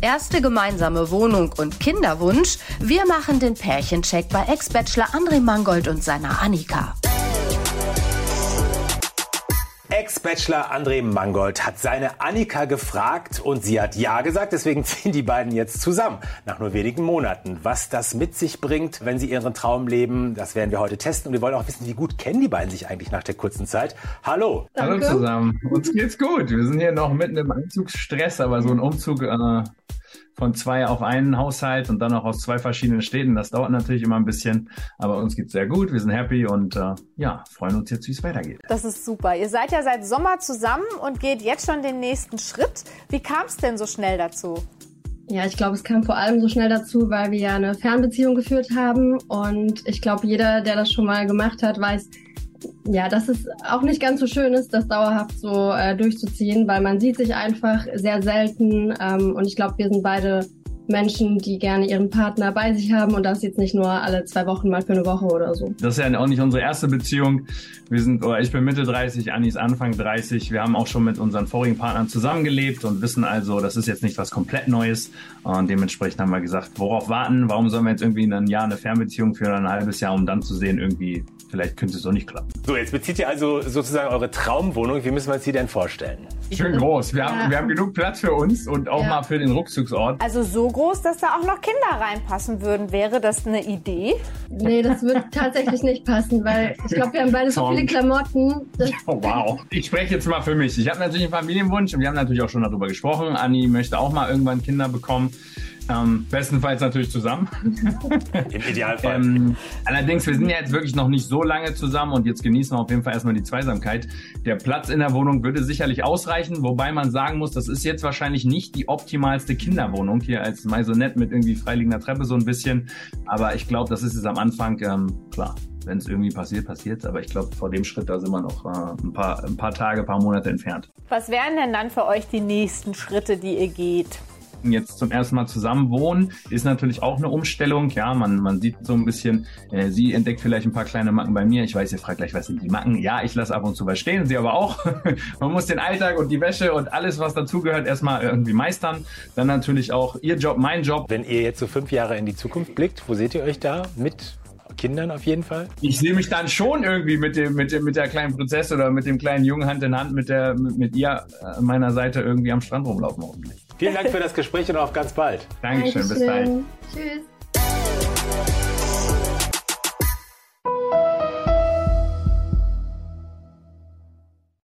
Erste gemeinsame Wohnung und Kinderwunsch. Wir machen den Pärchencheck bei Ex-Bachelor André Mangold und seiner Annika. Ex-Bachelor André Mangold hat seine Annika gefragt und sie hat Ja gesagt. Deswegen ziehen die beiden jetzt zusammen nach nur wenigen Monaten. Was das mit sich bringt, wenn sie ihren Traum leben, das werden wir heute testen. Und wir wollen auch wissen, wie gut kennen die beiden sich eigentlich nach der kurzen Zeit. Hallo. Danke. Hallo zusammen. Uns geht's gut. Wir sind hier noch mitten im Anzugsstress, aber so ein Umzug äh, von zwei auf einen Haushalt und dann auch aus zwei verschiedenen Städten. Das dauert natürlich immer ein bisschen, aber uns geht's sehr gut. Wir sind happy und äh, ja, freuen uns jetzt, wie es weitergeht. Das ist super. Ihr seid ja seit Sommer zusammen und geht jetzt schon den nächsten Schritt. Wie kam es denn so schnell dazu? Ja, ich glaube, es kam vor allem so schnell dazu, weil wir ja eine Fernbeziehung geführt haben. Und ich glaube, jeder, der das schon mal gemacht hat, weiß, ja, dass es auch nicht ganz so schön ist, das dauerhaft so äh, durchzuziehen, weil man sieht sich einfach sehr selten ähm, und ich glaube, wir sind beide Menschen, die gerne ihren Partner bei sich haben und das jetzt nicht nur alle zwei Wochen mal für eine Woche oder so. Das ist ja auch nicht unsere erste Beziehung. Wir sind, oder ich bin Mitte 30, Anni ist Anfang 30. Wir haben auch schon mit unseren vorigen Partnern zusammengelebt und wissen also, das ist jetzt nicht was komplett Neues. Und dementsprechend haben wir gesagt, worauf warten? Warum sollen wir jetzt irgendwie in einem Jahr eine Fernbeziehung führen, ein halbes Jahr, um dann zu sehen, irgendwie, vielleicht könnte es doch nicht klappen. So, jetzt bezieht ihr also sozusagen eure Traumwohnung. Wie müssen wir uns die denn vorstellen? Schön groß. Wir, ja. haben, wir haben genug Platz für uns und auch ja. mal für den Rückzugsort. Also so groß, dass da auch noch Kinder reinpassen würden. Wäre das eine Idee? Nee, das würde tatsächlich nicht passen, weil ich glaube, wir haben beide so viele Klamotten. Oh, wow. Ich spreche jetzt mal für mich. Ich habe natürlich einen Familienwunsch und wir haben natürlich auch schon darüber gesprochen. Anni möchte auch mal irgendwann Kinder bekommen. Ähm, bestenfalls natürlich zusammen. Im Idealfall. Ähm, allerdings, wir sind ja jetzt wirklich noch nicht so lange zusammen und jetzt genießen wir auf jeden Fall erstmal die Zweisamkeit. Der Platz in der Wohnung würde sicherlich ausreichen, wobei man sagen muss, das ist jetzt wahrscheinlich nicht die optimalste Kinderwohnung hier als Maisonette mit irgendwie freiliegender Treppe so ein bisschen. Aber ich glaube, das ist es am Anfang, ähm, klar, wenn es irgendwie passiert, passiert Aber ich glaube, vor dem Schritt, da sind wir noch äh, ein, paar, ein paar Tage, ein paar Monate entfernt. Was wären denn dann für euch die nächsten Schritte, die ihr geht? Jetzt zum ersten Mal zusammen wohnen, ist natürlich auch eine Umstellung. Ja, man, man sieht so ein bisschen, äh, sie entdeckt vielleicht ein paar kleine Macken bei mir. Ich weiß, ihr fragt gleich, was sind die Macken? Ja, ich lasse ab und zu was stehen, sie aber auch. man muss den Alltag und die Wäsche und alles, was dazugehört, erstmal irgendwie meistern. Dann natürlich auch ihr Job, mein Job. Wenn ihr jetzt so fünf Jahre in die Zukunft blickt, wo seht ihr euch da mit Kindern auf jeden Fall? Ich sehe mich dann schon irgendwie mit dem, mit dem, mit der kleinen Prinzessin oder mit dem kleinen Jungen Hand in Hand mit der, mit, mit ihr an meiner Seite irgendwie am Strand rumlaufen hoffentlich. Vielen Dank für das Gespräch und auf ganz bald. Dankeschön, Dankeschön. bis bald. Tschüss.